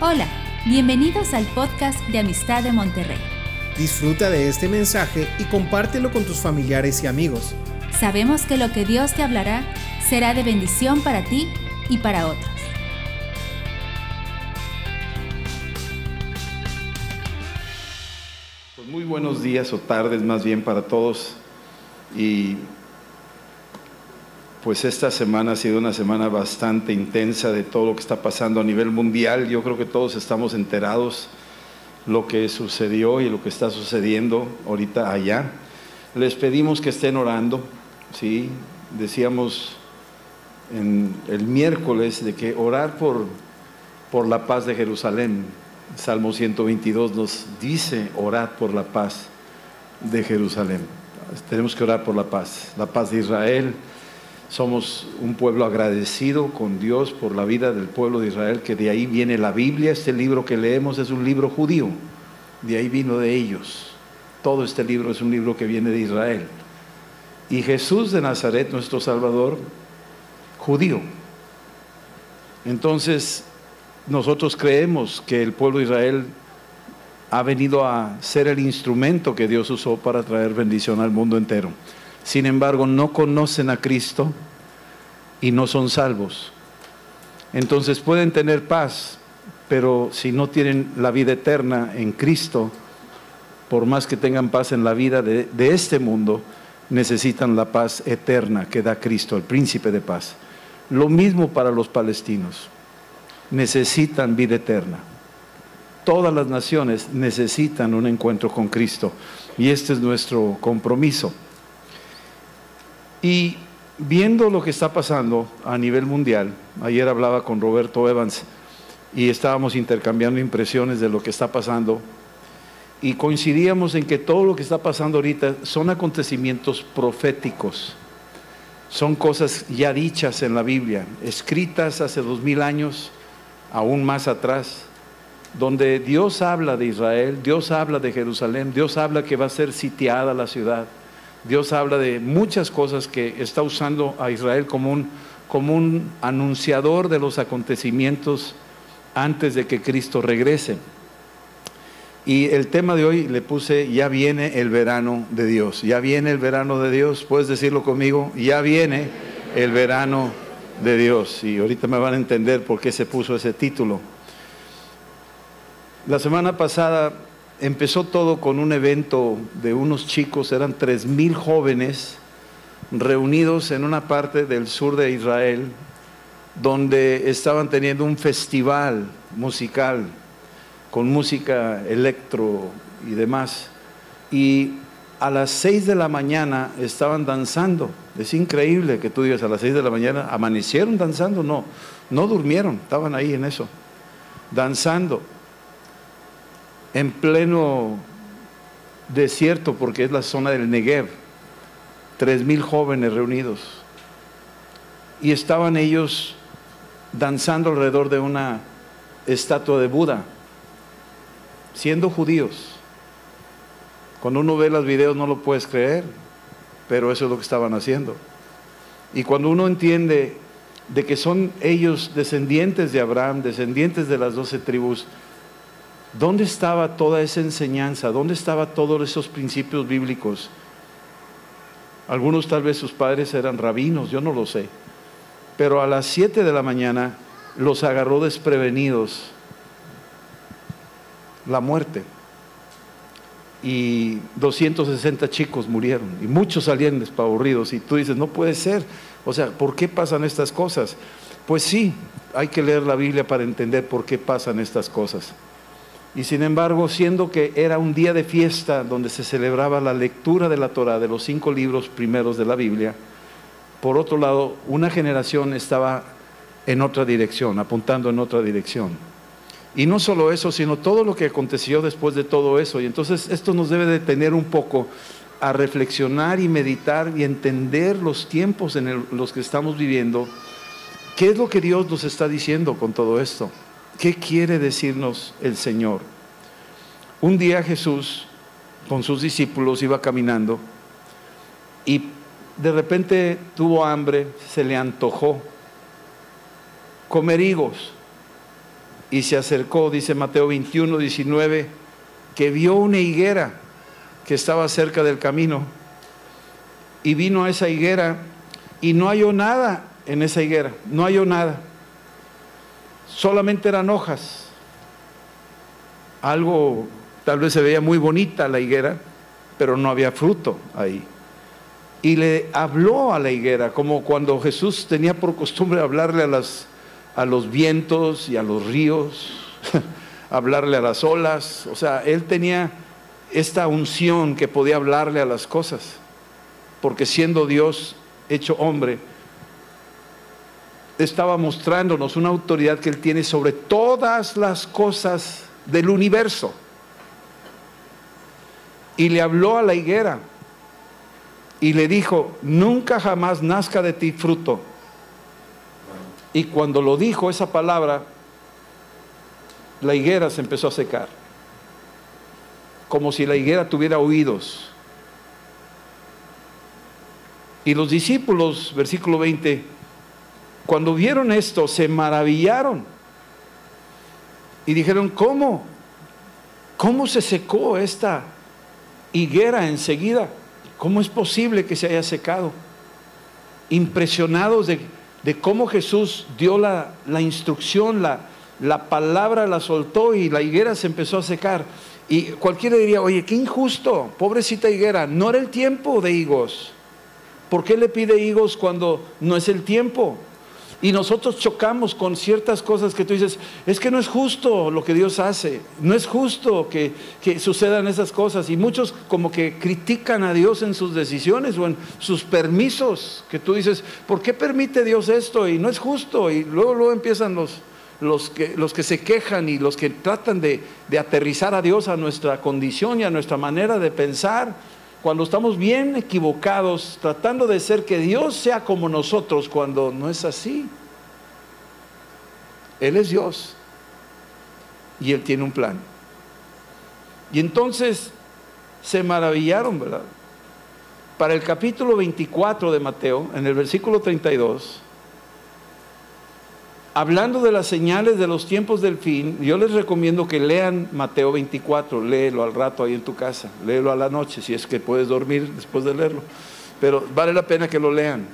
Hola, bienvenidos al podcast de Amistad de Monterrey. Disfruta de este mensaje y compártelo con tus familiares y amigos. Sabemos que lo que Dios te hablará será de bendición para ti y para otros. Pues muy buenos días o tardes más bien para todos y pues esta semana ha sido una semana bastante intensa de todo lo que está pasando a nivel mundial. Yo creo que todos estamos enterados lo que sucedió y lo que está sucediendo ahorita allá. Les pedimos que estén orando, ¿sí? Decíamos en el miércoles de que orar por, por la paz de Jerusalén. Salmo 122 nos dice orar por la paz de Jerusalén. Tenemos que orar por la paz, la paz de Israel, somos un pueblo agradecido con Dios por la vida del pueblo de Israel, que de ahí viene la Biblia. Este libro que leemos es un libro judío, de ahí vino de ellos. Todo este libro es un libro que viene de Israel. Y Jesús de Nazaret, nuestro Salvador, judío. Entonces, nosotros creemos que el pueblo de Israel ha venido a ser el instrumento que Dios usó para traer bendición al mundo entero sin embargo no conocen a Cristo y no son salvos. Entonces pueden tener paz, pero si no tienen la vida eterna en Cristo, por más que tengan paz en la vida de, este mundo, necesitan la paz eterna que da Cristo, el príncipe de paz. Lo mismo para los palestinos, necesitan vida eterna. Todas las naciones necesitan un encuentro con Cristo y este es nuestro compromiso. Y viendo lo que está pasando a nivel mundial, ayer hablaba con Roberto Evans y estábamos intercambiando impresiones de lo que está pasando y coincidíamos en que todo lo que está pasando ahorita son acontecimientos proféticos, son cosas ya dichas en la Biblia, escritas hace dos mil años, aún más atrás, donde Dios habla de Israel, Dios habla de Jerusalén, Dios habla que va a ser sitiada la ciudad. Dios habla de muchas cosas que está usando a Israel como un, como un anunciador de los acontecimientos antes de que Cristo regrese. Y el tema de hoy le puse, ya viene el verano de Dios, ya viene el verano de Dios, puedes decirlo conmigo, ya viene el verano de Dios. Y ahorita me van a entender por qué se puso ese título. La semana pasada empezó todo con un evento de unos chicos, eran tres mil jóvenes reunidos en una parte del sur de Israel, donde estaban teniendo un festival musical con música electro y demás. Y a las seis de la mañana estaban danzando. Es increíble que tú digas a las seis de la mañana, amanecieron danzando, no, no durmieron, estaban ahí en eso, danzando en pleno desierto, porque es la zona del Negev, tres mil jóvenes reunidos. Y estaban ellos danzando alrededor de una estatua de Buda, siendo judíos. Cuando uno ve los videos no lo puedes creer, pero eso es lo que estaban haciendo. Y cuando uno entiende de que son ellos descendientes de Abraham, descendientes de las doce tribus, ¿Dónde estaba toda esa enseñanza? ¿Dónde estaban todos esos principios bíblicos? Algunos tal vez sus padres eran rabinos, yo no lo sé. Pero a las 7 de la mañana los agarró desprevenidos la muerte. Y 260 chicos murieron y muchos salían despavoridos. Y tú dices, no puede ser. O sea, ¿por qué pasan estas cosas? Pues sí, hay que leer la Biblia para entender por qué pasan estas cosas. Y sin embargo, siendo que era un día de fiesta donde se celebraba la lectura de la Torah, de los cinco libros primeros de la Biblia, por otro lado, una generación estaba en otra dirección, apuntando en otra dirección. Y no solo eso, sino todo lo que aconteció después de todo eso. Y entonces esto nos debe detener un poco a reflexionar y meditar y entender los tiempos en los que estamos viviendo. ¿Qué es lo que Dios nos está diciendo con todo esto? ¿Qué quiere decirnos el Señor? Un día Jesús con sus discípulos iba caminando y de repente tuvo hambre, se le antojó comer higos. y se acercó, dice Mateo 21, 19, que vio una higuera que estaba cerca del camino y vino a esa higuera y no halló nada en esa higuera, no halló nada, solamente eran hojas, algo, tal vez se veía muy bonita la higuera, pero no había fruto ahí. Y le habló a la higuera, como cuando Jesús tenía por costumbre hablarle a, los vientos y a los ríos, hablarle a las olas. O sea, él tenía esta unción que podía hablarle a las cosas, porque siendo Dios hecho hombre, estaba mostrándonos una autoridad que él tiene sobre todas las cosas del universo. Y le habló a la higuera y le dijo, nunca jamás nazca de ti fruto. Y cuando lo dijo esa palabra, la higuera se empezó a secar, como si la higuera tuviera oídos. Y los discípulos, versículo 20, cuando vieron esto, se maravillaron y dijeron, ¿cómo? ¿Cómo se secó esta higuera enseguida? ¿Cómo es posible que se haya secado? Impresionados de, cómo Jesús dio la, instrucción, la, la palabra la soltó y la higuera se empezó a secar. Y cualquiera diría, oye, qué injusto, pobrecita higuera, no era el tiempo de higos. ¿Por qué le pide higos cuando no es el tiempo? Y nosotros chocamos con ciertas cosas que tú dices, es que no es justo lo que Dios hace, no es justo que, sucedan esas cosas. Y muchos como que critican a Dios en sus decisiones o en sus permisos, que tú dices, ¿por qué permite Dios esto? Y no es justo. Y luego, luego empiezan los, los, que, los que se quejan y los que tratan de, de aterrizar a Dios a nuestra condición y a nuestra manera de pensar cuando estamos bien equivocados, tratando de ser que Dios sea como nosotros, cuando no es así. Él es Dios y Él tiene un plan. Y entonces se maravillaron, ¿verdad? Para el capítulo 24 de Mateo, en el versículo 32, hablando de las señales de los tiempos del fin, yo les recomiendo que lean Mateo 24, léelo al rato ahí en tu casa, léelo a la noche, si es que puedes dormir después de leerlo, pero vale la pena que lo lean.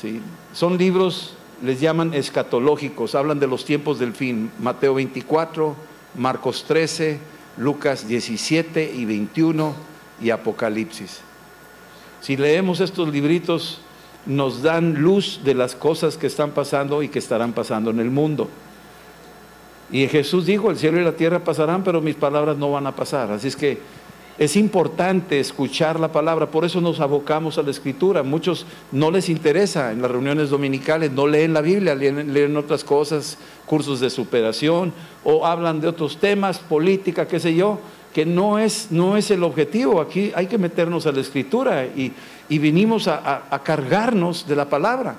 ¿sí? Son libros, les llaman escatológicos, hablan de los tiempos del fin, Mateo 24, Marcos 13, Lucas 17 y 21 y Apocalipsis. Si leemos estos libritos, nos dan luz de las cosas que están pasando y que estarán pasando en el mundo. Y Jesús dijo, el cielo y la tierra pasarán, pero mis palabras no van a pasar. Así es que es importante escuchar la palabra, por eso nos abocamos a la escritura. Muchos no les interesa en las reuniones dominicales, no leen la Biblia, leen, leen otras cosas, cursos de superación o hablan de otros temas, política, qué sé yo, que no es, no es el objetivo. Aquí hay que meternos a la escritura y, y vinimos a, cargarnos de la palabra.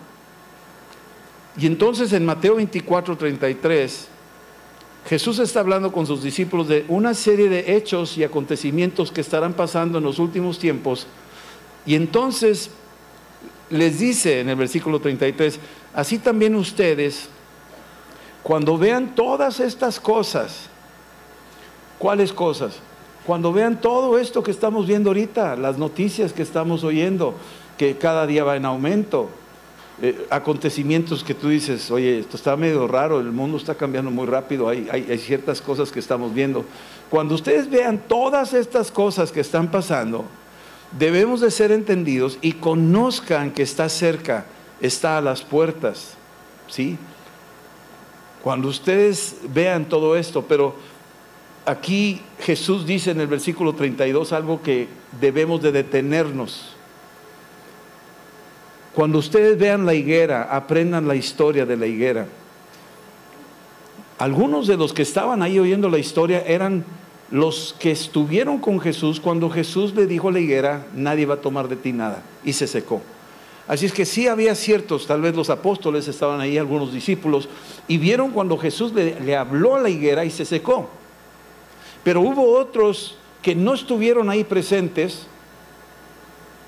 Y entonces en Mateo 24, 33, Jesús está hablando con sus discípulos de una serie de hechos y acontecimientos que estarán pasando en los últimos tiempos. Y entonces les dice en el versículo 33, así también ustedes, cuando vean todas estas cosas, ¿cuáles cosas? Cuando vean todo esto que estamos viendo ahorita, las noticias que estamos oyendo, que cada día va en aumento, eh, acontecimientos que tú dices, oye, esto está medio raro, el mundo está cambiando muy rápido, hay, hay ciertas cosas que estamos viendo. Cuando ustedes vean todas estas cosas que están pasando, debemos de ser entendidos y conozcan que está cerca, está a las puertas, ¿sí? Cuando ustedes vean todo esto, pero aquí Jesús dice en el versículo 32 algo que debemos de detenernos. Cuando ustedes vean la higuera, aprendan la historia de la higuera. Algunos de los que estaban ahí oyendo la historia eran los que estuvieron con Jesús cuando Jesús le dijo a la higuera, nadie va a tomar de ti nada, y se secó. Así es que sí había ciertos, tal vez los apóstoles estaban ahí, algunos discípulos, y vieron cuando Jesús le, le habló a la higuera y se secó. Pero hubo otros que no estuvieron ahí presentes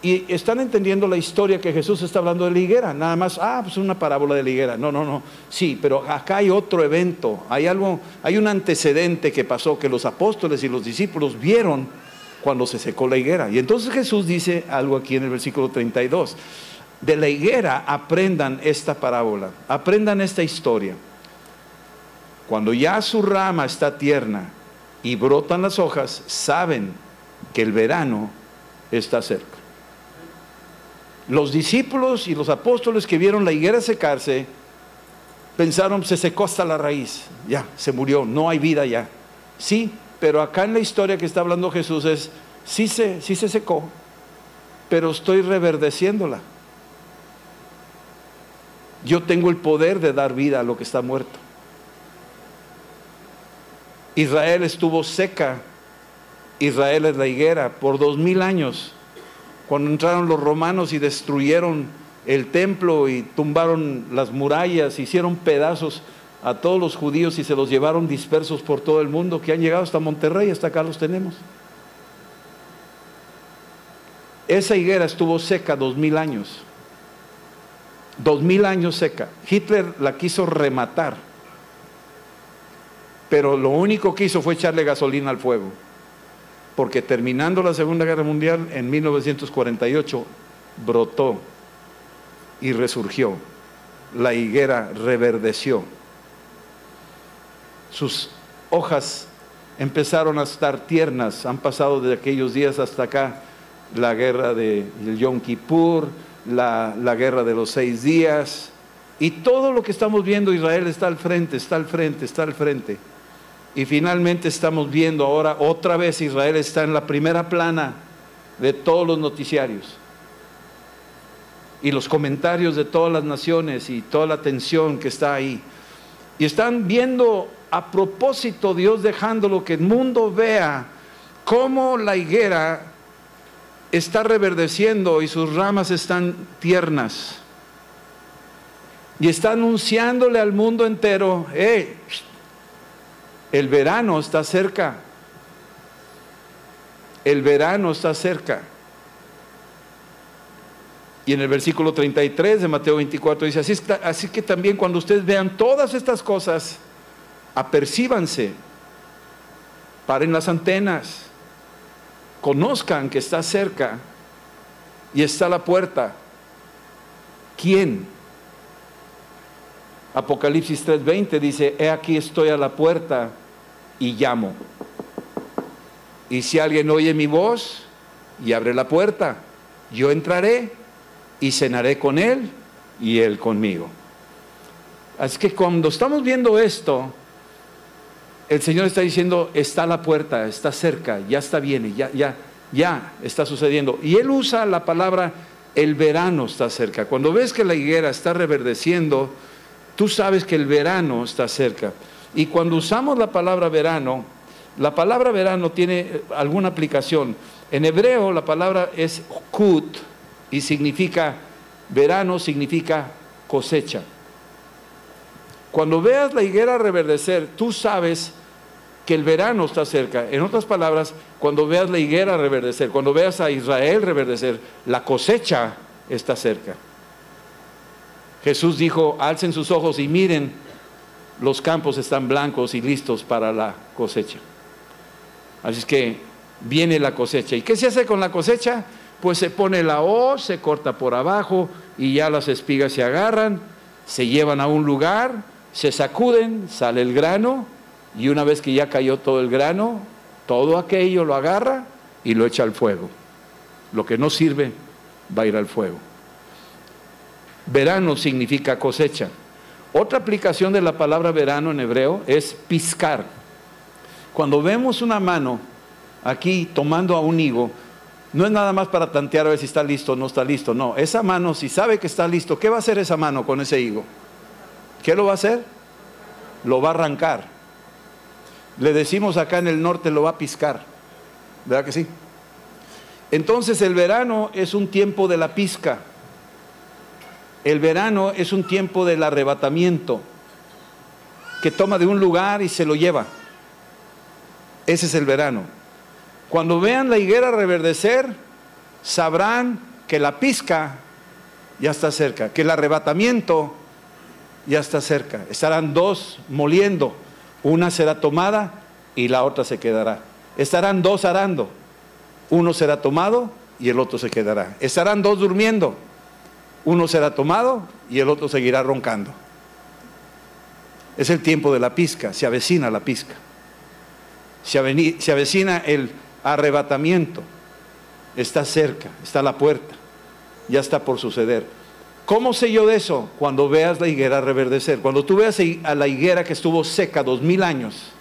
y están entendiendo la historia que Jesús está hablando de la higuera. Nada más, ah, pues una parábola de la higuera. No, no, no. Sí, pero acá hay otro evento. Hay algo, hay un antecedente que pasó que los apóstoles y los discípulos vieron cuando se secó la higuera. Y entonces Jesús dice algo aquí en el versículo 32. De la higuera aprendan esta parábola, aprendan esta historia. Cuando ya su rama está tierna y brotan las hojas, saben que el verano está cerca. Los discípulos y los apóstoles que vieron la higuera secarse, pensaron, se secó hasta la raíz, ya, se murió, no hay vida ya. Sí, pero acá en la historia que está hablando Jesús es, sí se, sí se secó, pero estoy reverdeciéndola. Yo tengo el poder de dar vida a lo que está muerto. Israel estuvo seca, Israel es la higuera, por dos mil años cuando entraron los romanos y destruyeron el templo y tumbaron las murallas, hicieron pedazos a todos los judíos y se los llevaron dispersos por todo el mundo, que han llegado hasta Monterrey, hasta acá los tenemos. Esa higuera estuvo seca dos mil años. Dos mil años seca. Hitler la quiso rematar, pero lo único que hizo fue echarle gasolina al fuego porque terminando la Segunda Guerra Mundial, en 1948, brotó y resurgió. La higuera reverdeció. Sus hojas empezaron a estar tiernas. Han pasado de aquellos días hasta acá la guerra de Yom Kippur, la, la guerra de los seis días. Y todo lo que estamos viendo, Israel está al frente, está al frente, está al frente. Y finalmente estamos viendo ahora otra vez Israel está en la primera plana de todos los noticiarios. Y los comentarios de todas las naciones y toda la atención que está ahí. Y están viendo a propósito Dios dejándolo que el mundo vea cómo la higuera está reverdeciendo y sus ramas están tiernas. Y está anunciándole al mundo entero, hey, el verano está cerca. El verano está cerca. Y en el versículo 33 de Mateo 24 dice, así, así que también cuando ustedes vean todas estas cosas, apercíbanse, paren las antenas, conozcan que está cerca y está la puerta. ¿Quién? Apocalipsis 3:20 dice, he aquí estoy a la puerta y llamo. Y si alguien oye mi voz y abre la puerta, yo entraré y cenaré con él y él conmigo. Así que cuando estamos viendo esto, el Señor está diciendo, está a la puerta, está cerca, ya está bien, ya, ya, ya está sucediendo. Y Él usa la palabra, el verano está cerca. Cuando ves que la higuera está reverdeciendo, tú sabes que el verano está cerca. Y cuando usamos la palabra verano, la palabra verano tiene eh, alguna aplicación. En hebreo la palabra es kut y significa, verano significa cosecha. Cuando veas la higuera reverdecer, tú sabes que el verano está cerca. En otras palabras, cuando veas la higuera reverdecer, cuando veas a Israel reverdecer, la cosecha está cerca. Jesús dijo, alcen sus ojos y miren, los campos están blancos y listos para la cosecha. Así es que viene la cosecha. ¿Y qué se hace con la cosecha? Pues se pone la hoz, se corta por abajo y ya las espigas se agarran, se llevan a un lugar, se sacuden, sale el grano y una vez que ya cayó todo el grano, todo aquello lo agarra y lo echa al fuego. Lo que no sirve va a ir al fuego. Verano significa cosecha. Otra aplicación de la palabra verano en hebreo es piscar. Cuando vemos una mano aquí tomando a un higo, no es nada más para tantear a ver si está listo o no está listo. No, esa mano, si sabe que está listo, ¿qué va a hacer esa mano con ese higo? ¿Qué lo va a hacer? Lo va a arrancar. Le decimos acá en el norte, lo va a piscar. ¿Verdad que sí? Entonces el verano es un tiempo de la pizca. El verano es un tiempo del arrebatamiento, que toma de un lugar y se lo lleva. Ese es el verano. Cuando vean la higuera reverdecer, sabrán que la pizca ya está cerca, que el arrebatamiento ya está cerca. Estarán dos moliendo, una será tomada y la otra se quedará. Estarán dos arando, uno será tomado y el otro se quedará. Estarán dos durmiendo, uno será tomado y el otro seguirá roncando. Es el tiempo de la pizca, se avecina la pizca. Se, avecina el arrebatamiento. Está cerca, está la puerta. Ya está por suceder. ¿Cómo sé yo de eso? Cuando veas la higuera reverdecer. Cuando tú veas a la higuera que estuvo seca dos mil años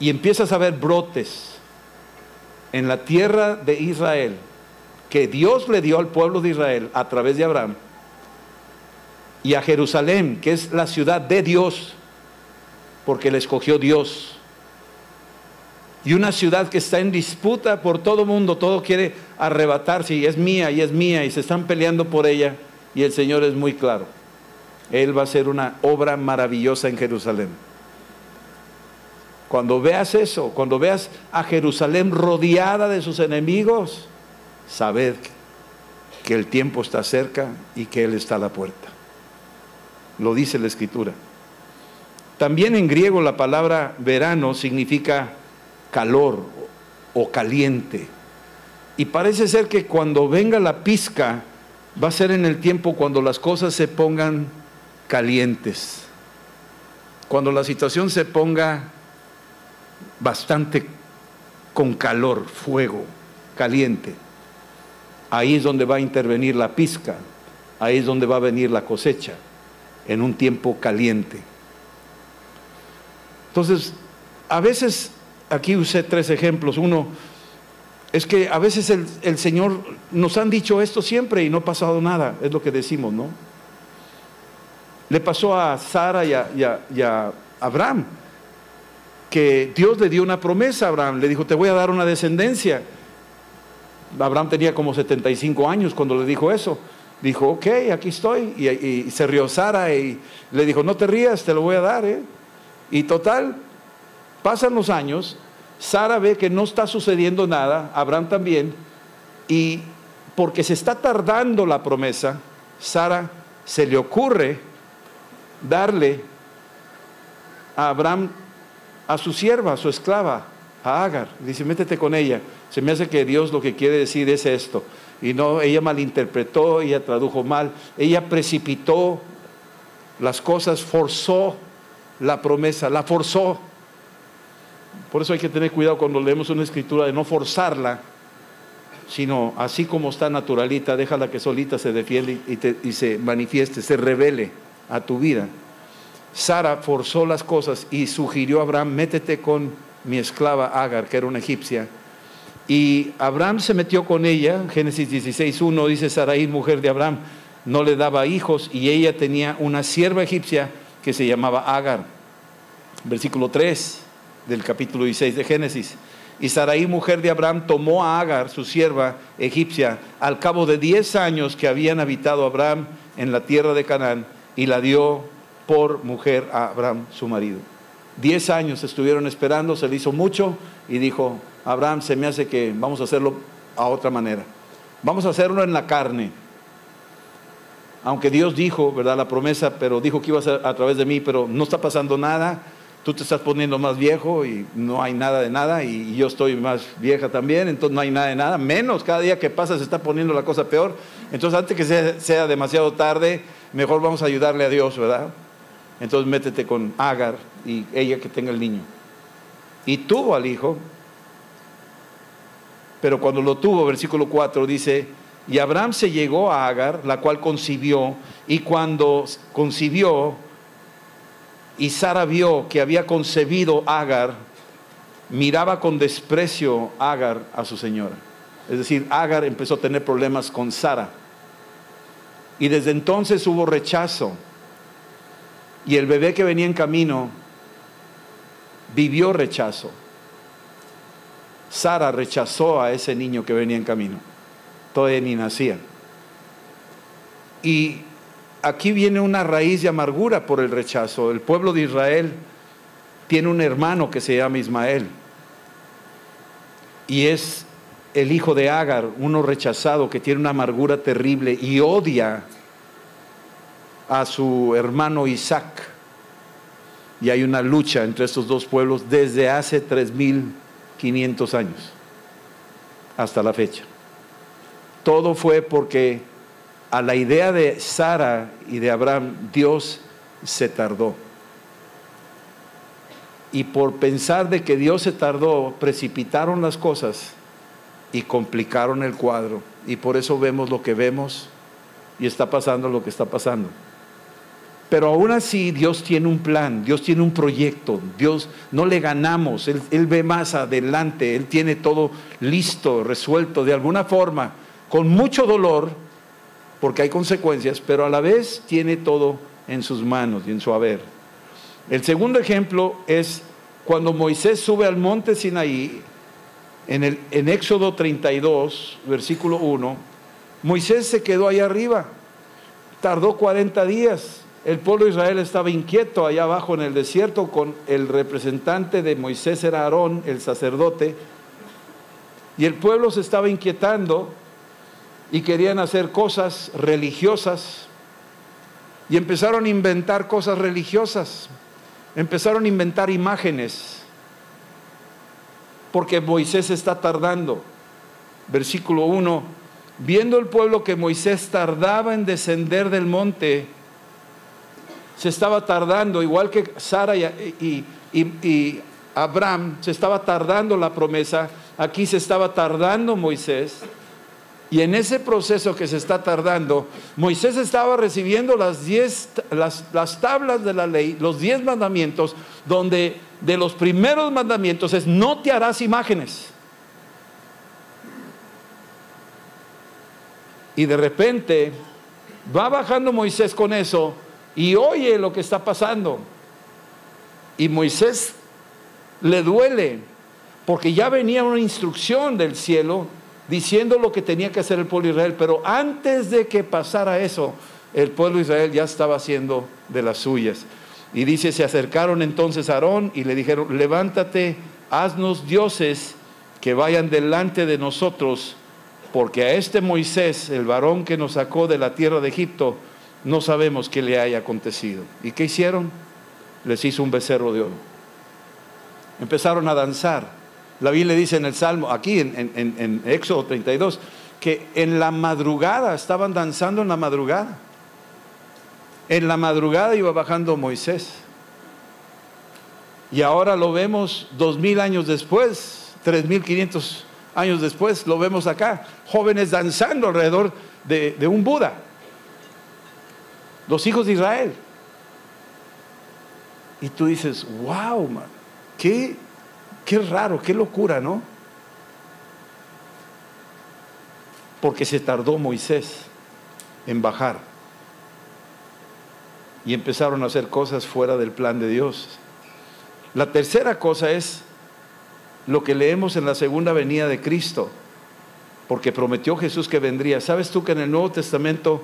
y empiezas a ver brotes en la tierra de Israel que Dios le dio al pueblo de Israel a través de Abraham y a Jerusalén, que es la ciudad de Dios, porque le escogió Dios. Y una ciudad que está en disputa por todo mundo, todo quiere arrebatarse y es mía y es mía y se están peleando por ella y el Señor es muy claro. Él va a hacer una obra maravillosa en Jerusalén. Cuando veas eso, cuando veas a Jerusalén rodeada de sus enemigos, sabed que el tiempo está cerca y que Él está a la puerta. Lo dice la escritura. También en griego la palabra verano significa calor o caliente. Y parece ser que cuando venga la pizca va a ser en el tiempo cuando las cosas se pongan calientes. Cuando la situación se ponga bastante con calor, fuego, caliente. Ahí es donde va a intervenir la pizca, ahí es donde va a venir la cosecha, en un tiempo caliente. Entonces, a veces, aquí usé tres ejemplos. Uno, es que a veces el, Señor nos han dicho esto siempre y no ha pasado nada, es lo que decimos, ¿no? Le pasó a Sara y a Abraham que Dios le dio una promesa a Abraham, le dijo, te voy a dar una descendencia. Abraham tenía como 75 años cuando le dijo eso. Dijo, ok, aquí estoy. Y, se rió Sara y le dijo, no te rías, te lo voy a dar. ¿eh? Y total, pasan los años, Sara ve que no está sucediendo nada, Abraham también, y porque se está tardando la promesa, Sara se le ocurre darle a Abraham a su sierva, a su esclava, a Agar. Dice, métete con ella. Se me hace que Dios lo que quiere decir es esto. Y no, ella malinterpretó, ella tradujo mal, ella precipitó las cosas, forzó la promesa, la forzó. Por eso hay que tener cuidado cuando leemos una escritura de no forzarla, sino así como está naturalita, déjala que solita se defiende y, y se manifieste, se revele a tu vida. Sara forzó las cosas y sugirió a Abraham, métete con mi esclava Agar, que era una egipcia. Y Abraham se metió con ella, Génesis 16.1 dice, Sarai, mujer de Abraham, no le daba hijos y ella tenía una sierva egipcia que se llamaba Agar. Versículo 3 del capítulo 16 de Génesis. Y Sarai, mujer de Abraham, tomó a Agar, su sierva egipcia, al cabo de 10 años que habían habitado Abraham en la tierra de Canaán, y la dio por mujer a Abraham, su marido. Diez años estuvieron esperando, se le hizo mucho y dijo, Abraham, se me hace que vamos a hacerlo a otra manera. Vamos a hacerlo en la carne. Aunque Dios dijo, ¿verdad? La promesa, pero dijo que iba a ser a través de mí, pero no está pasando nada. Tú te estás poniendo más viejo y no hay nada de nada y yo estoy más vieja también, entonces no hay nada de nada. Menos, cada día que pasa se está poniendo la cosa peor. Entonces antes que sea, sea demasiado tarde, mejor vamos a ayudarle a Dios, ¿verdad? entonces métete con Agar y ella que tenga el niño. Y tuvo al hijo, pero cuando lo tuvo, versículo 4 dice, y Abraham se llegó a Agar, la cual concibió, y cuando concibió, y Sara vio que había concebido Agar, miraba con desprecio Agar a su señora. Es decir, Agar empezó a tener problemas con Sara. Y desde entonces hubo rechazo y el bebé que venía en camino vivió rechazo. Sara rechazó a ese niño que venía en camino. Todavía ni nacía. Y aquí viene una raíz de amargura por el rechazo. El pueblo de Israel tiene un hermano que se llama Ismael. Y es el hijo de Agar, uno rechazado que tiene una amargura terrible y odia a su hermano Isaac. Y hay una lucha entre estos dos pueblos desde hace 3.500 años hasta la fecha. Todo fue porque a la idea de Sara y de Abraham Dios se tardó. Y por pensar de que Dios se tardó, precipitaron las cosas y complicaron el cuadro. Y por eso vemos lo que vemos y está pasando lo que está pasando. Pero aún así Dios tiene un plan, Dios tiene un proyecto, Dios no le ganamos, Él, ve más adelante, Él tiene todo listo, resuelto de alguna forma, con mucho dolor, porque hay consecuencias, pero a la vez tiene todo en sus manos y en su haber. El segundo ejemplo es cuando Moisés sube al monte Sinaí, en, el, en Éxodo 32, versículo 1, Moisés se quedó ahí arriba, tardó 40 días, el pueblo de Israel estaba inquieto allá abajo en el desierto con el representante de Moisés era Aarón, el sacerdote, y el pueblo se estaba inquietando y querían hacer cosas religiosas y empezaron a inventar cosas religiosas, empezaron a inventar imágenes, porque Moisés está tardando. Versículo 1, viendo el pueblo que Moisés tardaba en descender del monte, se estaba tardando, igual que Sara y, y, y, Abraham, se estaba tardando la promesa, aquí se estaba tardando Moisés. Y en ese proceso que se está tardando, Moisés estaba recibiendo las, diez, las, las tablas de la ley, los diez mandamientos, donde de los primeros mandamientos es no te harás imágenes. Y de repente va bajando Moisés con eso y oye lo que está pasando. Y Moisés le duele porque ya venía una instrucción del cielo diciendo lo que tenía que hacer el pueblo de Israel, pero antes de que pasara eso, el pueblo de Israel ya estaba haciendo de las suyas. Y dice, se acercaron entonces a Aarón y le dijeron, levántate, haznos dioses que vayan delante de nosotros, porque a este Moisés, el varón que nos sacó de la tierra de Egipto, no sabemos qué le haya acontecido. ¿Y qué hicieron? Les hizo un becerro de oro. Empezaron a danzar. La Biblia dice en el Salmo, aquí en, Éxodo 32, que en la madrugada, estaban danzando en la madrugada. En la madrugada iba bajando Moisés. Y ahora lo vemos dos mil años después, tres mil quinientos años después, lo vemos acá, jóvenes danzando alrededor de, de un Buda los hijos de Israel. Y tú dices, wow, man, qué, qué raro, qué locura, ¿no? Porque se tardó Moisés en bajar. Y empezaron a hacer cosas fuera del plan de Dios. La tercera cosa es lo que leemos en la segunda venida de Cristo, porque prometió Jesús que vendría. ¿Sabes tú que en el Nuevo Testamento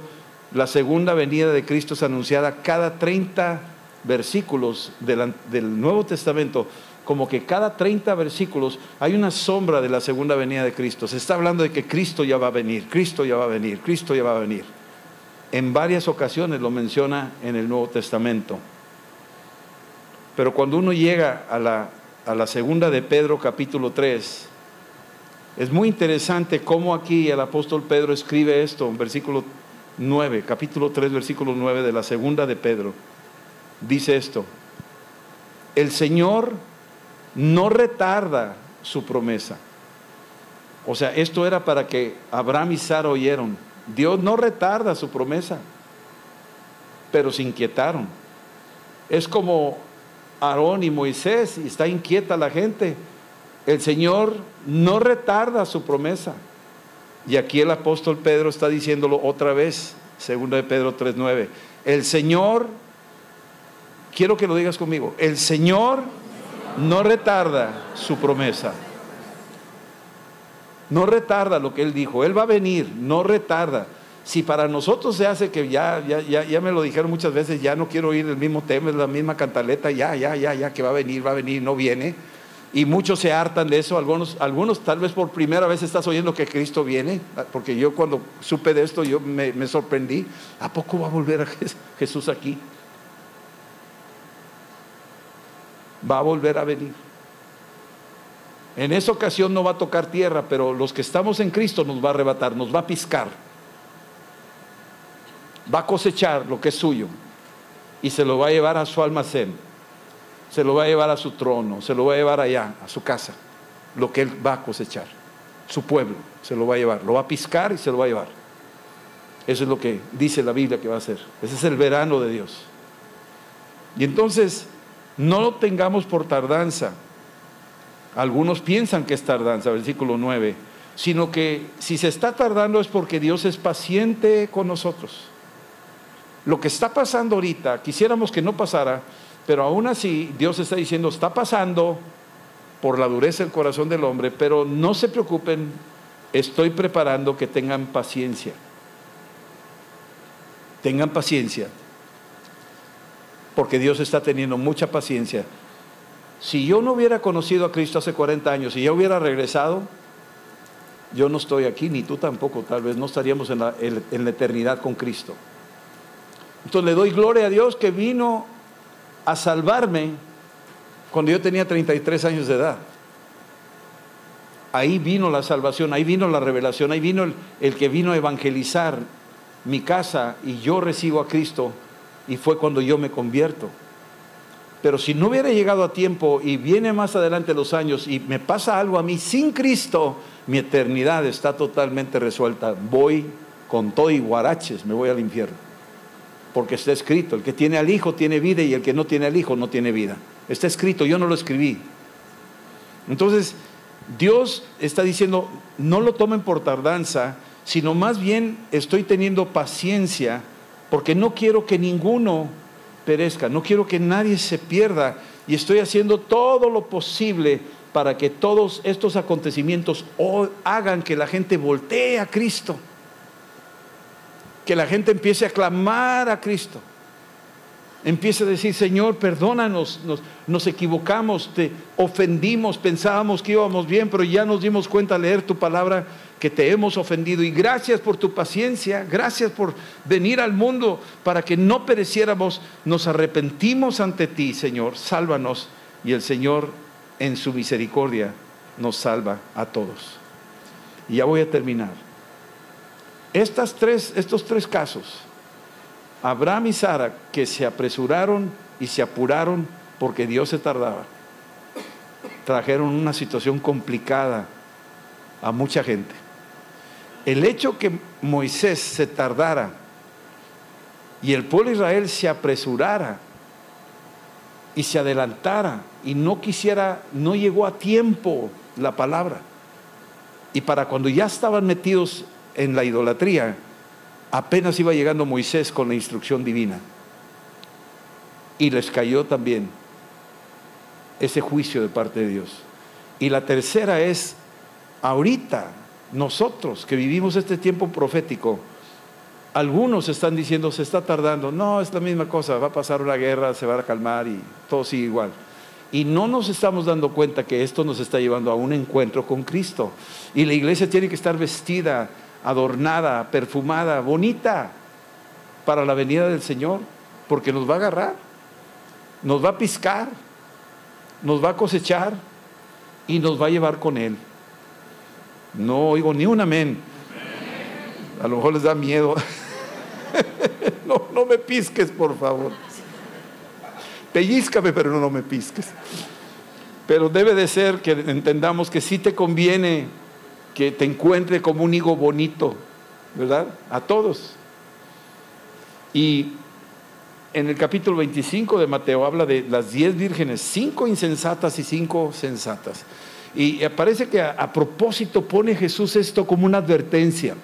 la segunda venida de Cristo es anunciada cada 30 versículos del, Nuevo Testamento, como que cada 30 versículos hay una sombra de la segunda venida de Cristo. Se está hablando de que Cristo ya va a venir, Cristo ya va a venir, Cristo ya va a venir. En varias ocasiones lo menciona en el Nuevo Testamento. Pero cuando uno llega a la, a la segunda de Pedro capítulo 3, es muy interesante cómo aquí el apóstol Pedro escribe esto, en versículo 9, capítulo 3, versículo 9 de la segunda de Pedro, dice esto, el Señor no retarda su promesa. O sea, esto era para que Abraham y Sara oyeron. Dios no retarda su promesa, pero se inquietaron. Es como Aarón y Moisés, y está inquieta la gente. El Señor no retarda su promesa. Y aquí el apóstol Pedro está diciéndolo otra vez, segundo de Pedro 3:9. El Señor, quiero que lo digas conmigo, el Señor no retarda su promesa. No retarda lo que Él dijo. Él va a venir, no retarda. Si para nosotros se hace que ya, ya, ya, ya me lo dijeron muchas veces, ya no quiero oír el mismo tema, es la misma cantaleta, ya, ya, ya, ya, que va a venir, va a venir, no viene. Y muchos se hartan de eso, algunos, algunos tal vez por primera vez estás oyendo que Cristo viene, porque yo cuando supe de esto yo me, me sorprendí. ¿A poco va a volver a Jesús aquí? Va a volver a venir. En esa ocasión no va a tocar tierra, pero los que estamos en Cristo nos va a arrebatar, nos va a piscar. Va a cosechar lo que es suyo y se lo va a llevar a su almacén se lo va a llevar a su trono, se lo va a llevar allá, a su casa, lo que él va a cosechar. Su pueblo se lo va a llevar, lo va a piscar y se lo va a llevar. Eso es lo que dice la Biblia que va a hacer. Ese es el verano de Dios. Y entonces, no lo tengamos por tardanza. Algunos piensan que es tardanza, versículo 9, sino que si se está tardando es porque Dios es paciente con nosotros. Lo que está pasando ahorita, quisiéramos que no pasara, pero aún así, Dios está diciendo, está pasando por la dureza del corazón del hombre, pero no se preocupen, estoy preparando que tengan paciencia. Tengan paciencia, porque Dios está teniendo mucha paciencia. Si yo no hubiera conocido a Cristo hace 40 años y ya hubiera regresado, yo no estoy aquí, ni tú tampoco, tal vez no estaríamos en la, en la eternidad con Cristo. Entonces le doy gloria a Dios que vino a salvarme cuando yo tenía 33 años de edad. Ahí vino la salvación, ahí vino la revelación, ahí vino el, que vino a evangelizar mi casa y yo recibo a Cristo y fue cuando yo me convierto. Pero si no hubiera llegado a tiempo y viene más adelante los años y me pasa algo a mí sin Cristo, mi eternidad está totalmente resuelta. Voy con todo y guaraches, me voy al infierno porque está escrito, el que tiene al Hijo tiene vida y el que no tiene al Hijo no tiene vida. Está escrito, yo no lo escribí. Entonces, Dios está diciendo, no lo tomen por tardanza, sino más bien estoy teniendo paciencia porque no quiero que ninguno perezca, no quiero que nadie se pierda y estoy haciendo todo lo posible para que todos estos acontecimientos hagan que la gente voltee a Cristo que la gente empiece a clamar a Cristo. Empiece a decir, Señor, perdónanos, nos, equivocamos, te ofendimos, pensábamos que íbamos bien, pero ya nos dimos cuenta al leer tu palabra que te hemos ofendido. Y gracias por tu paciencia, gracias por venir al mundo para que no pereciéramos. Nos arrepentimos ante ti, Señor, sálvanos. Y el Señor, en su misericordia, nos salva a todos. Y ya voy a terminar. Estas tres, estos tres casos, Abraham y Sara, que se apresuraron y se apuraron porque Dios se tardaba, trajeron una situación complicada a mucha gente. El hecho que Moisés se tardara y el pueblo de Israel se apresurara y se adelantara y no quisiera, no llegó a tiempo la palabra. Y para cuando ya estaban metidos en la idolatría, apenas iba llegando Moisés con la instrucción divina. Y les cayó también ese juicio de parte de Dios. Y la tercera es, ahorita, nosotros que vivimos este tiempo profético, algunos están diciendo, se está tardando. No, es la misma cosa, va a pasar una guerra, se va a calmar y todo sigue igual. Y no nos estamos dando cuenta que esto nos está llevando a un encuentro con Cristo. Y la iglesia tiene que estar vestida adornada, perfumada, bonita para la venida del Señor, porque nos va a agarrar, nos va a piscar, nos va a cosechar y nos va a llevar con Él. No oigo ni un amén. A lo mejor les da miedo. no, no me pisques, por favor. Pellízcame, pero no, me pisques. Pero debe de ser que entendamos que sí te conviene que te encuentre como un hijo bonito, ¿verdad? A todos. Y en el capítulo 25 de Mateo habla de las diez vírgenes, cinco insensatas y cinco sensatas. Y parece que a, propósito pone Jesús esto como una advertencia,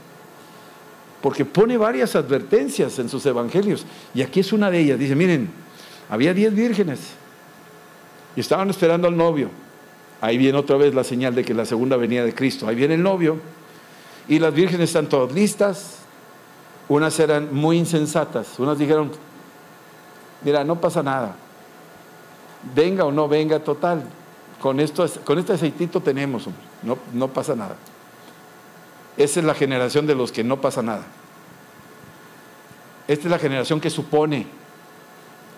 porque pone varias advertencias en sus evangelios. Y aquí es una de ellas. Dice, miren, había diez vírgenes y estaban esperando al novio. Ahí viene otra vez la señal de que la segunda venida de Cristo. Ahí viene el novio. Y las vírgenes están todas listas. Unas eran muy insensatas. Unas dijeron, mira, no pasa nada. Venga o no venga, total. con, esto, con este aceitito tenemos, hombre. No, no pasa nada. Esa es la generación de los que no pasa nada. Esta es la generación que supone,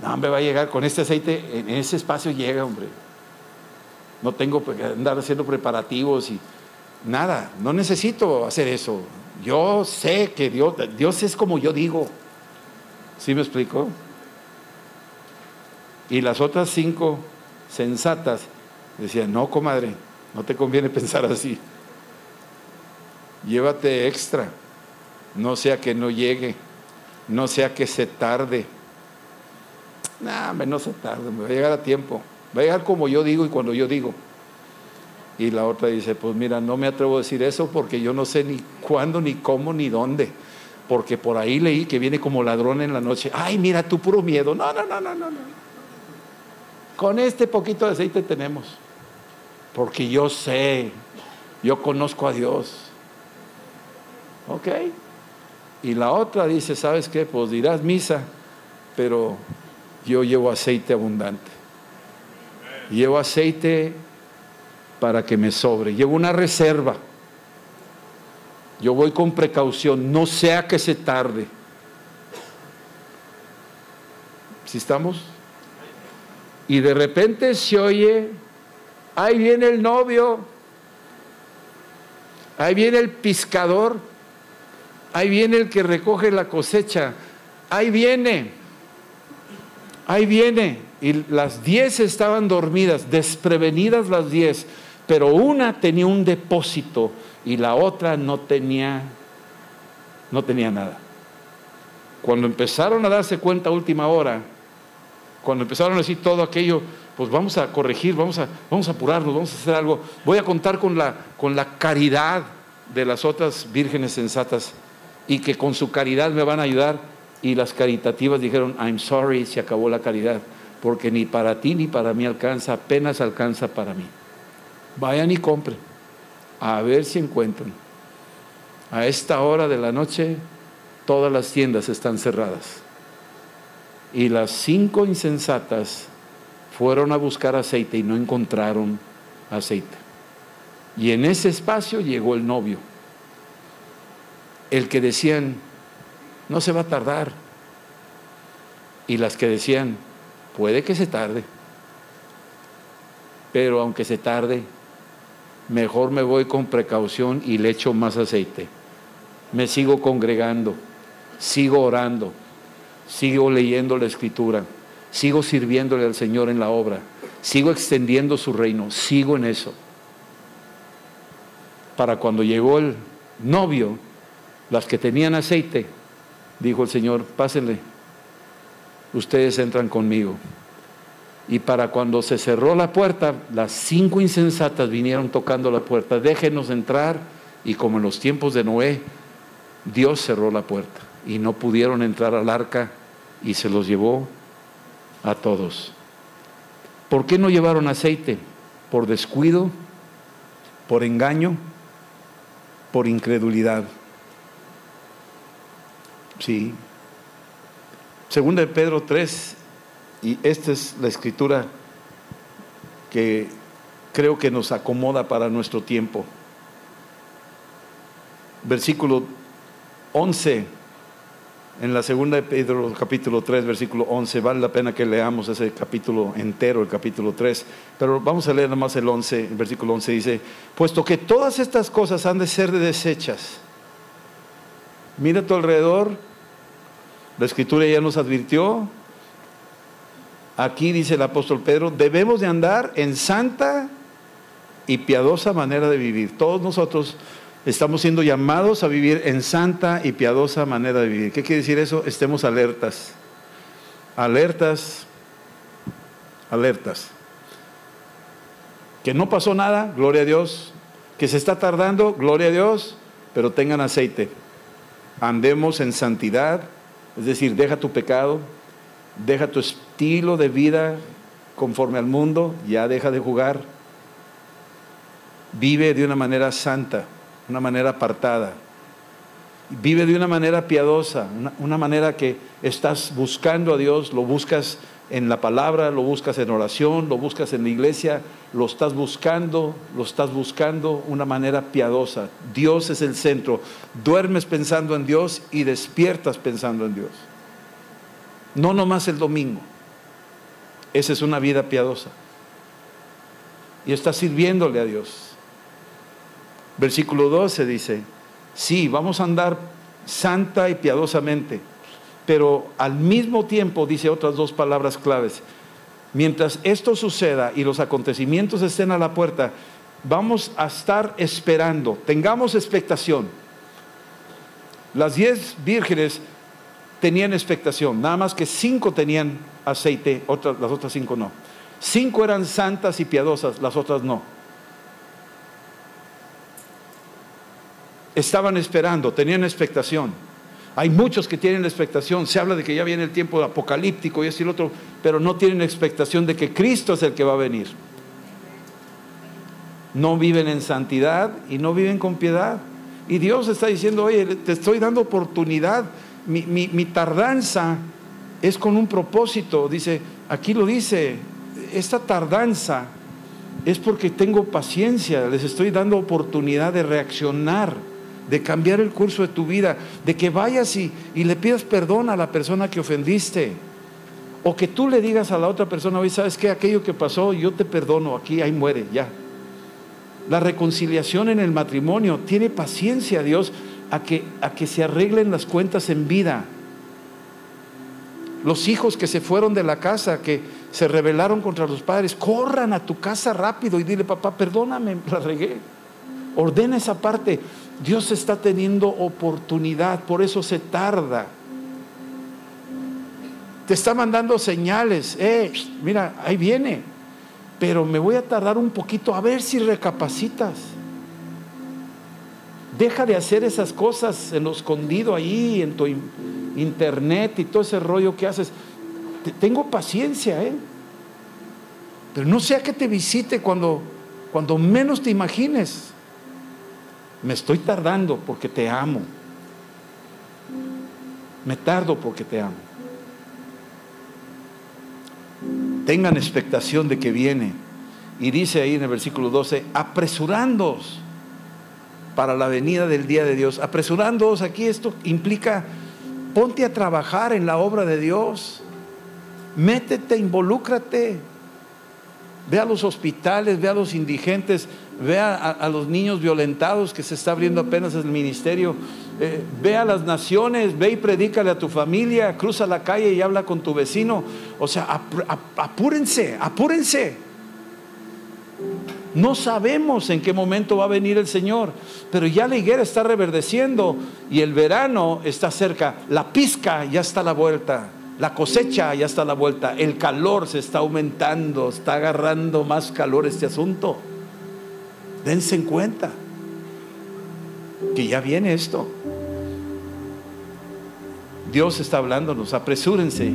no, hombre, va a llegar con este aceite, en ese espacio llega, hombre. No tengo que andar haciendo preparativos y nada, no necesito hacer eso. Yo sé que Dios, Dios es como yo digo. ¿Sí me explico? Y las otras cinco sensatas decían, no, comadre, no te conviene pensar así. Llévate extra, no sea que no llegue, no sea que se tarde. No, no se tarde, me va a llegar a tiempo. Va a llegar como yo digo y cuando yo digo. Y la otra dice, pues mira, no me atrevo a decir eso porque yo no sé ni cuándo, ni cómo, ni dónde. Porque por ahí leí que viene como ladrón en la noche. Ay, mira, tu puro miedo. No, no, no, no, no. Con este poquito de aceite tenemos. Porque yo sé, yo conozco a Dios. ¿Ok? Y la otra dice, ¿sabes qué? Pues dirás misa, pero yo llevo aceite abundante. Llevo aceite para que me sobre. Llevo una reserva. Yo voy con precaución, no sea que se tarde. ¿Si estamos? Y de repente se oye, ahí viene el novio, ahí viene el pescador, ahí viene el que recoge la cosecha, ahí viene, ahí viene y las diez estaban dormidas, desprevenidas las diez, pero una tenía un depósito y la otra no tenía, no tenía nada. Cuando empezaron a darse cuenta a última hora, cuando empezaron a decir todo aquello, pues vamos a corregir, vamos a, vamos a apurarnos, vamos a hacer algo. Voy a contar con la, con la caridad de las otras vírgenes sensatas y que con su caridad me van a ayudar. Y las caritativas dijeron, I'm sorry, se acabó la caridad porque ni para ti ni para mí alcanza, apenas alcanza para mí. Vayan y compren, a ver si encuentran. A esta hora de la noche todas las tiendas están cerradas. Y las cinco insensatas fueron a buscar aceite y no encontraron aceite. Y en ese espacio llegó el novio, el que decían, no se va a tardar. Y las que decían, Puede que se tarde, pero aunque se tarde, mejor me voy con precaución y le echo más aceite. Me sigo congregando, sigo orando, sigo leyendo la escritura, sigo sirviéndole al Señor en la obra, sigo extendiendo su reino, sigo en eso. Para cuando llegó el novio, las que tenían aceite, dijo el Señor, pásenle, ustedes entran conmigo. Y para cuando se cerró la puerta, las cinco insensatas vinieron tocando la puerta, déjenos entrar. Y como en los tiempos de Noé, Dios cerró la puerta y no pudieron entrar al arca y se los llevó a todos. ¿Por qué no llevaron aceite? ¿Por descuido? ¿Por engaño? ¿Por incredulidad? Sí, Segunda de Pedro 3, y esta es la escritura que creo que nos acomoda para nuestro tiempo. Versículo 11, en la segunda de Pedro, capítulo 3, versículo 11, vale la pena que leamos ese capítulo entero, el capítulo 3, pero vamos a leer nada más el 11, el versículo 11 dice, puesto que todas estas cosas han de ser desechas, mira a tu alrededor, la escritura ya nos advirtió. Aquí dice el apóstol Pedro, debemos de andar en santa y piadosa manera de vivir. Todos nosotros estamos siendo llamados a vivir en santa y piadosa manera de vivir. ¿Qué quiere decir eso? Estemos alertas. Alertas. Alertas. Que no pasó nada, gloria a Dios. Que se está tardando, gloria a Dios, pero tengan aceite. Andemos en santidad es decir, deja tu pecado, deja tu estilo de vida conforme al mundo, ya deja de jugar. Vive de una manera santa, una manera apartada. Vive de una manera piadosa, una, una manera que estás buscando a Dios, lo buscas en la palabra, lo buscas en oración, lo buscas en la iglesia, lo estás buscando, lo estás buscando una manera piadosa. Dios es el centro. Duermes pensando en Dios y despiertas pensando en Dios. No nomás el domingo. Esa es una vida piadosa. Y estás sirviéndole a Dios. Versículo 12 dice, sí, vamos a andar santa y piadosamente, pero al mismo tiempo dice otras dos palabras claves. Mientras esto suceda y los acontecimientos estén a la puerta, vamos a estar esperando, tengamos expectación. Las diez vírgenes tenían expectación, nada más que cinco tenían aceite, otras, las otras cinco no. Cinco eran santas y piadosas, las otras no. Estaban esperando, tenían expectación. Hay muchos que tienen expectación, se habla de que ya viene el tiempo apocalíptico y así el otro, pero no tienen expectación de que Cristo es el que va a venir. No viven en santidad y no viven con piedad. Y Dios está diciendo, oye, te estoy dando oportunidad, mi tardanza es con un propósito. Dice, aquí lo dice, esta tardanza es porque tengo paciencia, les estoy dando oportunidad de reaccionar de cambiar el curso de tu vida, de que vayas y, le pidas perdón a la persona que ofendiste. O que tú le digas a la otra persona, oye, ¿sabes qué? Aquello que pasó, yo te perdono, aquí, ahí muere, ya. La reconciliación en el matrimonio, tiene paciencia Dios a que, a que se arreglen las cuentas en vida. Los hijos que se fueron de la casa, que se rebelaron contra los padres, corran a tu casa rápido y dile, papá, perdóname, la regué. Ordena esa parte. Dios está teniendo oportunidad, por eso se tarda. Te está mandando señales, eh, mira, ahí viene, pero me voy a tardar un poquito a ver si recapacitas. Deja de hacer esas cosas en lo escondido ahí, en tu internet y todo ese rollo que haces. tengo paciencia, ¿eh? Pero no sea que te visite cuando, cuando menos te imagines. Me estoy tardando porque te amo. Me tardo porque te amo. Tengan expectación de que viene. Y dice ahí en el versículo 12, apresurándoos para la venida del día de Dios. Apresurándoos aquí esto implica, ponte a trabajar en la obra de Dios. Métete, involúcrate. Ve a los hospitales, ve a los indigentes, ve a, los niños violentados que se está abriendo apenas el ministerio, eh, ve a las naciones, ve y predícale a tu familia, cruza la calle y habla con tu vecino. O sea, apúrense, apúrense. No sabemos en qué momento va a venir el Señor, pero ya la higuera está reverdeciendo y el verano está cerca, la pizca ya está a la vuelta. La cosecha ya está a la vuelta, el calor se está aumentando, está agarrando más calor este asunto. Dense en cuenta que ya viene esto. Dios está hablándonos, apresúrense,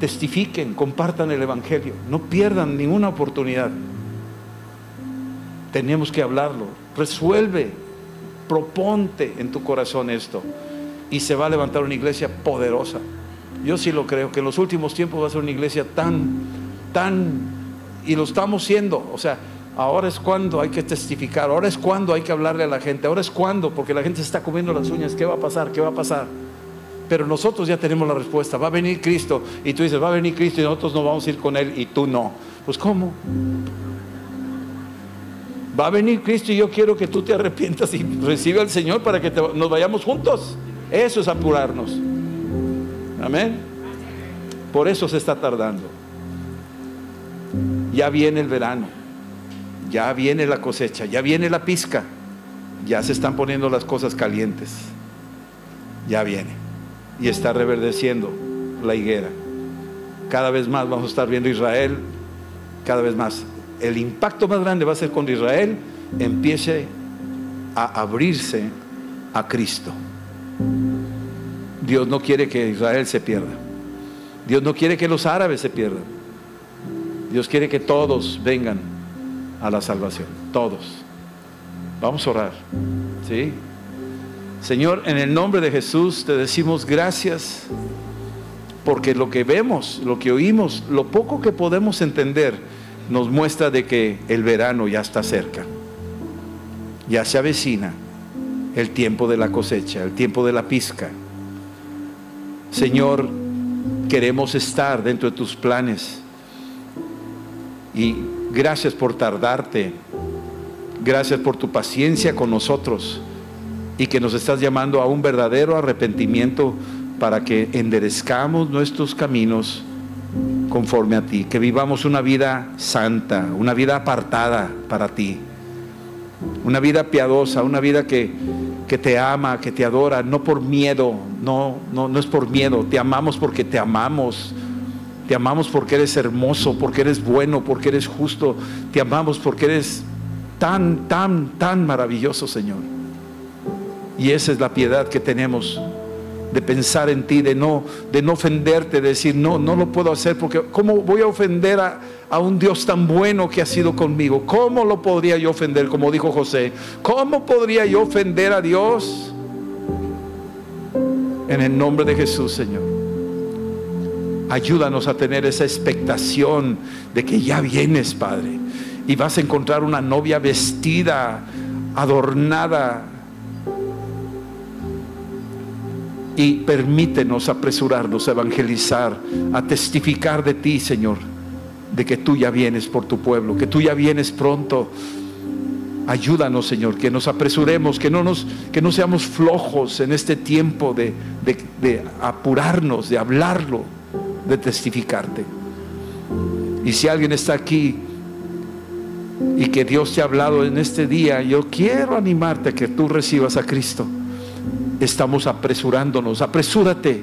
testifiquen, compartan el Evangelio, no pierdan ninguna oportunidad. Tenemos que hablarlo, resuelve, proponte en tu corazón esto y se va a levantar una iglesia poderosa. Yo sí lo creo, que en los últimos tiempos va a ser una iglesia tan, tan, y lo estamos siendo, o sea, ahora es cuando hay que testificar, ahora es cuando hay que hablarle a la gente, ahora es cuando, porque la gente se está comiendo las uñas, ¿qué va a pasar? ¿Qué va a pasar? Pero nosotros ya tenemos la respuesta, va a venir Cristo, y tú dices, va a venir Cristo y nosotros no vamos a ir con Él y tú no. Pues ¿cómo? Va a venir Cristo y yo quiero que tú te arrepientas y reciba al Señor para que nos vayamos juntos. Eso es apurarnos. Amén. Por eso se está tardando. Ya viene el verano, ya viene la cosecha, ya viene la pizca, ya se están poniendo las cosas calientes. Ya viene. Y está reverdeciendo la higuera. Cada vez más vamos a estar viendo Israel, cada vez más. El impacto más grande va a ser cuando Israel empiece a abrirse a Cristo. Dios no quiere que Israel se pierda. Dios no quiere que los árabes se pierdan. Dios quiere que todos vengan a la salvación. Todos. Vamos a orar. ¿Sí? Señor, en el nombre de Jesús te decimos gracias porque lo que vemos, lo que oímos, lo poco que podemos entender, nos muestra de que el verano ya está cerca. Ya se avecina el tiempo de la cosecha, el tiempo de la pizca. Señor, queremos estar dentro de tus planes. Y gracias por tardarte. Gracias por tu paciencia con nosotros y que nos estás llamando a un verdadero arrepentimiento para que enderezcamos nuestros caminos conforme a ti, que vivamos una vida santa, una vida apartada para ti, una vida piadosa, una vida que, que te ama, que te adora, no por miedo, no, no, no es por miedo, te amamos porque te amamos. Te amamos porque eres hermoso, porque eres bueno, porque eres justo. Te amamos porque eres tan, tan, tan maravilloso, Señor. Y esa es la piedad que tenemos de pensar en ti, de no, de no ofenderte, de decir, no, no lo puedo hacer porque ¿cómo voy a ofender a, a un Dios tan bueno que ha sido conmigo? ¿Cómo lo podría yo ofender? Como dijo José, ¿cómo podría yo ofender a Dios? En el nombre de Jesús, Señor. Ayúdanos a tener esa expectación de que ya vienes, Padre. Y vas a encontrar una novia vestida, adornada, y permítenos apresurarnos a evangelizar, a testificar de ti, Señor, de que tú ya vienes por tu pueblo, que tú ya vienes pronto. Ayúdanos, Señor, que nos apresuremos, que no, nos, que no seamos flojos en este tiempo de, apurarnos, de hablarlo, de testificarte. Y si alguien está aquí y que Dios te ha hablado en este día, yo quiero animarte a que tú recibas a Cristo estamos apresurándonos. Apresúrate,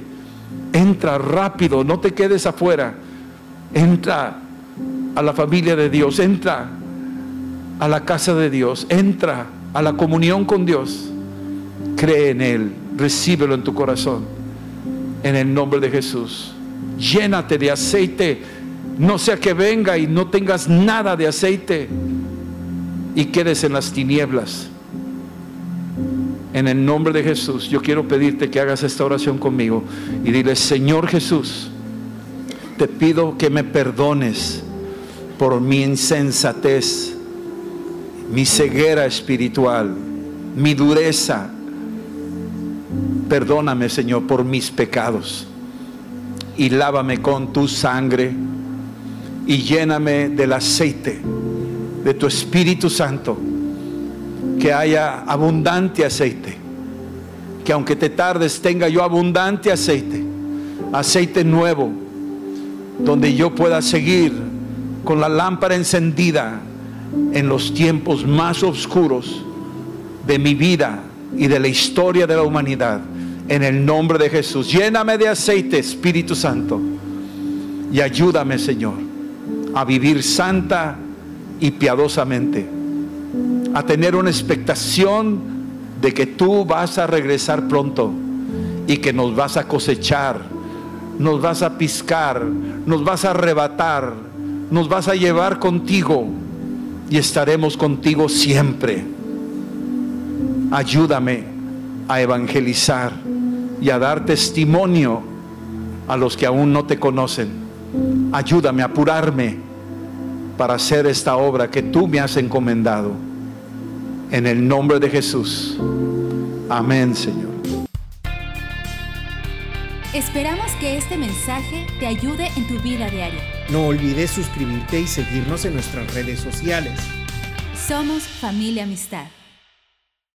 entra rápido, no te quedes afuera. Entra a la familia de Dios, entra a la casa de Dios, entra a la comunión con Dios. Cree en Él, recíbelo en tu corazón, en el nombre de Jesús. Llénate de aceite, no sea que venga y no tengas nada de aceite y quedes en las tinieblas. En el nombre de Jesús, yo quiero pedirte que hagas esta oración conmigo y dile, Señor Jesús, te pido que me perdones por mi insensatez, mi ceguera espiritual, mi dureza. Perdóname, Señor, por mis pecados y lávame con tu sangre y lléname del aceite de tu Espíritu Santo que haya abundante aceite. Que aunque te tardes tenga yo abundante aceite. Aceite nuevo. Donde yo pueda seguir con la lámpara encendida en los tiempos más oscuros de mi vida y de la historia de la humanidad. En el nombre de Jesús. Lléname de aceite, Espíritu Santo. Y ayúdame, Señor, a vivir santa y piadosamente a tener una expectación de que tú vas a regresar pronto y que nos vas a cosechar, nos vas a piscar, nos vas a arrebatar, nos vas a llevar contigo y estaremos contigo siempre. Ayúdame a evangelizar y a dar testimonio a los que aún no te conocen. Ayúdame a apurarme para hacer esta obra que tú me has encomendado. En el nombre de Jesús. Amén, Señor. Esperamos que este mensaje te ayude en tu vida diaria. No olvides suscribirte y seguirnos en nuestras redes sociales. Somos familia amistad.